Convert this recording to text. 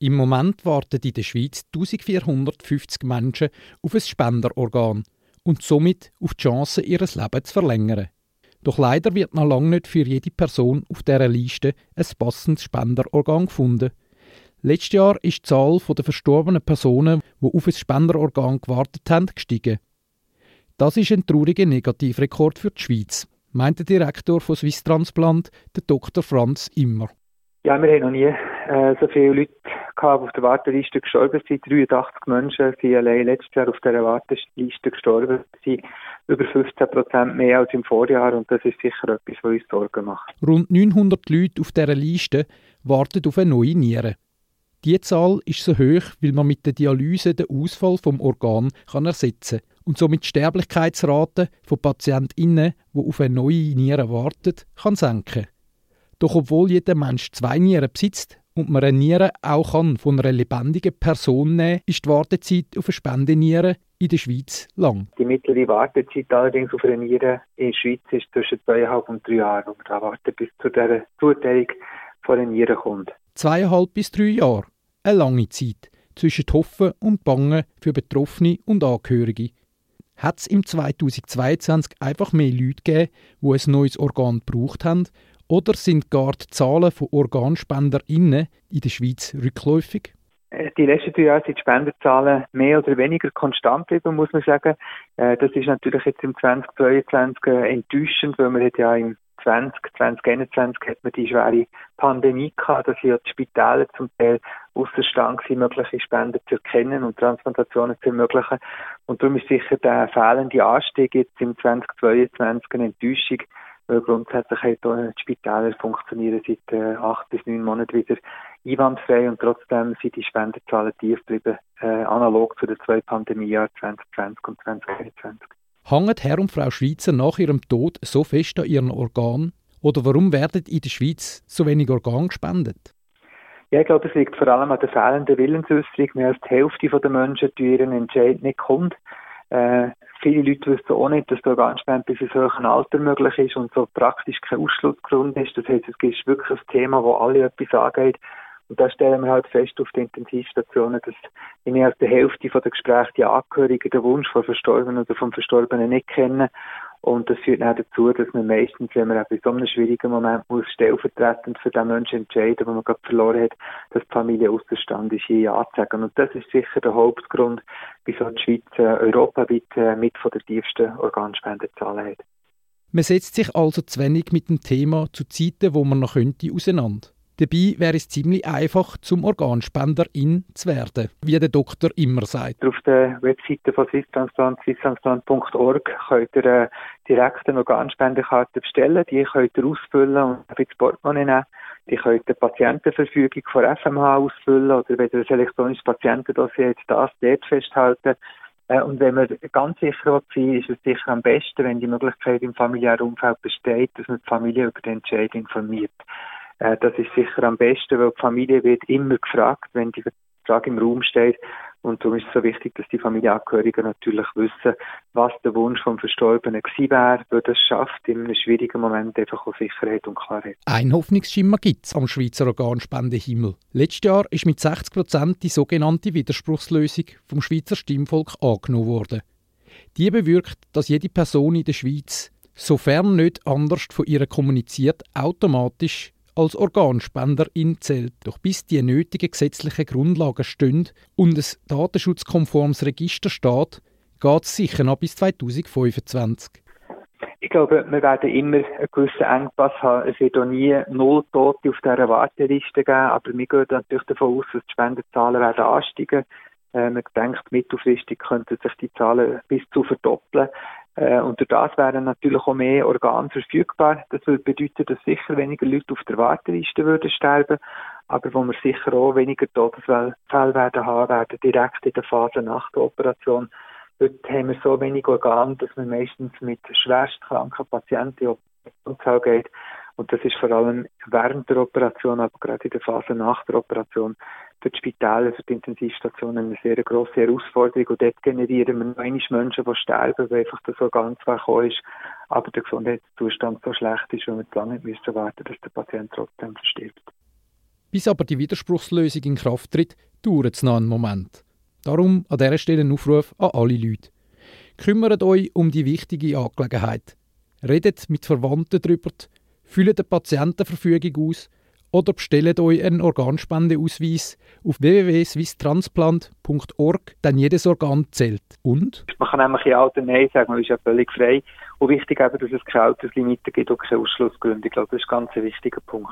Im Moment warten in der Schweiz 1450 Menschen auf ein Spenderorgan und somit auf die Chance, ihr Leben zu verlängern. Doch leider wird noch lange nicht für jede Person auf dieser Liste ein passendes Spenderorgan gefunden. Letztes Jahr ist die Zahl der verstorbenen Personen, die auf ein Spenderorgan gewartet haben, gestiegen. Das ist ein trauriger Negativrekord für die Schweiz, meint der Direktor von Swiss Transplant, der Dr. Franz Immer. Ja, wir haben noch nie äh, so viele Leute gehabt, auf der Warteliste gestorben sind. 83 Menschen sind allein letztes Jahr auf dieser Warteliste gestorben. Das sind über 15 Prozent mehr als im Vorjahr und das ist sicher etwas, was uns Sorgen macht. Rund 900 Leute auf dieser Liste warten auf eine neue Niere. Die Zahl ist so hoch, weil man mit der Dialyse den Ausfall vom Organ kann ersetzen und somit die Sterblichkeitsrate von PatientInnen, die auf eine neue Niere warten, kann senken. Doch obwohl jeder Mensch zwei Nieren besitzt und man eine Niere auch kann von einer lebendigen Person nehmen ist die Wartezeit auf eine Spendeniere in der Schweiz lang. Die mittlere Wartezeit allerdings auf eine Niere in der Schweiz ist zwischen zweieinhalb und drei Jahren, man da wartet, bis zu dieser Zuteilung von einer Niere kommt zweieinhalb bis drei Jahre. Eine lange Zeit zwischen Hoffen und Bangen für Betroffene und Angehörige. Hat es im 2022 einfach mehr Leute gegeben, die ein neues Organ gebraucht haben, oder sind gar die Zahlen von OrganspenderInnen in der Schweiz rückläufig? Äh, die letzten drei Jahre sind die Spenderzahlen mehr oder weniger konstant geblieben, muss man sagen. Äh, das ist natürlich jetzt im 2022 äh, enttäuschend, weil man ja im 2020, 2021 hat man die schwere Pandemie gehabt, dass hier die Spitäler zum Teil außerstand waren, mögliche Spenden zu erkennen und Transplantationen zu ermöglichen. Und darum ist sicher der fehlende Anstieg jetzt im 2022 eine Enttäuschung, weil grundsätzlich hat die Spitäler funktionieren seit äh, acht bis neun Monaten wieder einwandfrei und trotzdem sind die Spendenzahlen tief geblieben, äh, analog zu den zwei Pandemiejahren 2020 und 2021. Hängen Herr und Frau Schweizer nach ihrem Tod so fest an ihren Organen? Oder warum werden in der Schweiz so wenig Organe gespendet? Ja, ich glaube, es liegt vor allem an der fehlenden Willensäußerung. Mehr als die Hälfte der Menschen die ihren Entscheid nicht kommt. Äh, viele Leute wissen auch nicht, dass Organspende bis ins höheren Alter möglich ist und so praktisch kein Ausschlussgrund ist. Das heißt, es ist wirklich ein Thema, wo alle etwas angeht. Und da stellen wir halt fest auf den Intensivstationen, dass in mehr als der Hälfte der Gespräche die Angehörigen den Wunsch von Verstorbenen oder vom Verstorbenen nicht kennen. Und das führt auch dazu, dass man meistens, wenn man in so einem schwierigen Moment muss, stellvertretend für den Menschen entscheiden, den man gerade verloren hat, dass die Familie außerstand ist, hier Ja. Und das ist sicher der Hauptgrund, wieso die Schweiz äh, europaweit äh, mit von der tiefsten Organspendezahlen hat. Man setzt sich also zu wenig mit dem Thema zu Zeiten, wo man noch könnte, auseinander. Dabei wäre es ziemlich einfach, zum Organspenderin zu werden, wie der Doktor immer sagt. Auf der Webseite von Swisstransplant, swisstransplant.org könnt ihr äh, direkt eine Organspendekarte bestellen. Die könnt ihr ausfüllen und ins Portemonnaie nehmen. Die könnt ihr Patientenverfügung von FMH ausfüllen oder wenn ihr ein elektronisches Patientendossier habt, das dort festhalten. Äh, und wenn man ganz sicher sein ist es sicher am besten, wenn die Möglichkeit im familiären Umfeld besteht, dass man die Familie über den Entscheid informiert. Äh, das ist sicher am besten, weil die Familie wird immer gefragt, wenn die Frage im Raum steht. Und darum ist es so wichtig, dass die Familienangehörigen natürlich wissen, was der Wunsch vom Verstorbenen gewesen wäre, weil das schafft in einem schwierigen Moment einfach auch Sicherheit und Klarheit. Ein Hoffnungsschimmer gibt es am Schweizer Organspendehimmel. Letztes Jahr ist mit 60 Prozent die sogenannte Widerspruchslösung vom Schweizer Stimmvolk angenommen worden. Die bewirkt, dass jede Person in der Schweiz, sofern nicht anders von ihr kommuniziert, automatisch als Organspenderin zählt. Doch bis die nötigen gesetzlichen Grundlagen stehen und ein datenschutzkonformes Register steht, geht es sicher noch bis 2025. Ich glaube, wir werden immer einen gewissen Engpass haben. Es wird auch nie null Tote auf dieser Warteliste geben, aber wir gehen natürlich davon aus, dass die Spendenzahlen werden ansteigen. Äh, man denkt, mittelfristig könnten sich die Zahlen bis zu verdoppeln. Äh, und durch das wären natürlich auch mehr Organe verfügbar. Das würde bedeuten, dass sicher weniger Leute auf der Warteliste würden sterben, aber wo wir sicher auch weniger Todesfälle werden haben werden, direkt in der Phase nach der Operation. Heute haben wir so wenig Organe, dass man meistens mit schwerstkranken Patienten in geht. Und das ist vor allem während der Operation, aber gerade in der Phase nach der Operation für die Spitäler, für die Intensivstationen eine sehr grosse Herausforderung. Und dort generieren wir noch Menschen, die sterben, weil einfach das Organ zwar gekommen ist, aber der Gesundheitszustand so schlecht ist, weil wir lange müssen warten, dass der Patient trotzdem verstirbt. Bis aber die Widerspruchslösung in Kraft tritt, dauert es noch einen Moment. Darum an dieser Stelle ein Aufruf an alle Leute. Kümmert euch um die wichtige Angelegenheit. Redet mit Verwandten darüber, füllt eine Patientenverfügung aus oder bestellt euch einen Organspendeausweis auf www.swisstransplant.org, denn jedes Organ zählt. Und? Man kann nämlich ja oder Nein sagen, man ist ja völlig frei. Und wichtig eben, dass es keine Alterslimite gibt und keine Ausschlussgründe. Ich glaube, das ist ein ganz wichtiger Punkt.